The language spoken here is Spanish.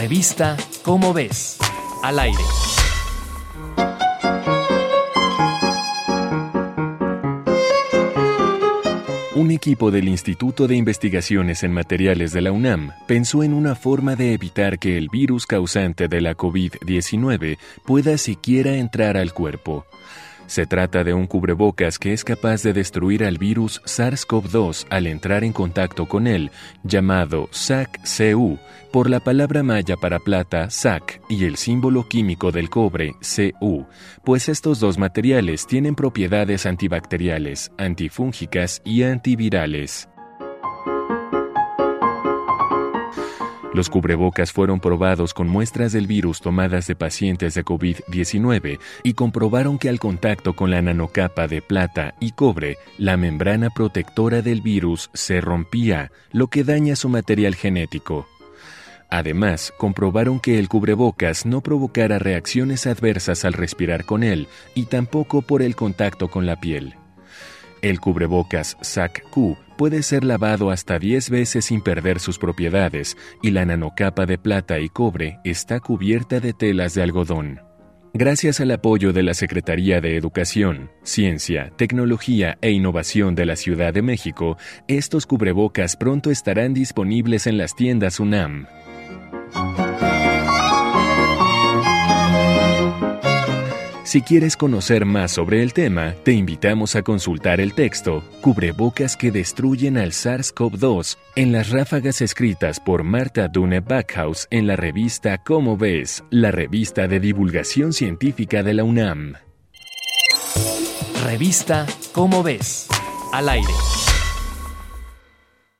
Revista Cómo ves. Al aire. Un equipo del Instituto de Investigaciones en Materiales de la UNAM pensó en una forma de evitar que el virus causante de la COVID-19 pueda siquiera entrar al cuerpo. Se trata de un cubrebocas que es capaz de destruir al virus SARS-CoV-2 al entrar en contacto con él, llamado SAC-CU, por la palabra maya para plata SAC y el símbolo químico del cobre Cu, pues estos dos materiales tienen propiedades antibacteriales, antifúngicas y antivirales. Los cubrebocas fueron probados con muestras del virus tomadas de pacientes de COVID-19 y comprobaron que al contacto con la nanocapa de plata y cobre, la membrana protectora del virus se rompía, lo que daña su material genético. Además, comprobaron que el cubrebocas no provocara reacciones adversas al respirar con él y tampoco por el contacto con la piel. El cubrebocas SAC-Q puede ser lavado hasta 10 veces sin perder sus propiedades y la nanocapa de plata y cobre está cubierta de telas de algodón. Gracias al apoyo de la Secretaría de Educación, Ciencia, Tecnología e Innovación de la Ciudad de México, estos cubrebocas pronto estarán disponibles en las tiendas UNAM. Si quieres conocer más sobre el tema, te invitamos a consultar el texto Cubrebocas que destruyen al SARS-CoV-2 en las ráfagas escritas por Marta Dune Backhaus en la revista Cómo ves, la revista de divulgación científica de la UNAM. Revista Cómo ves, al aire.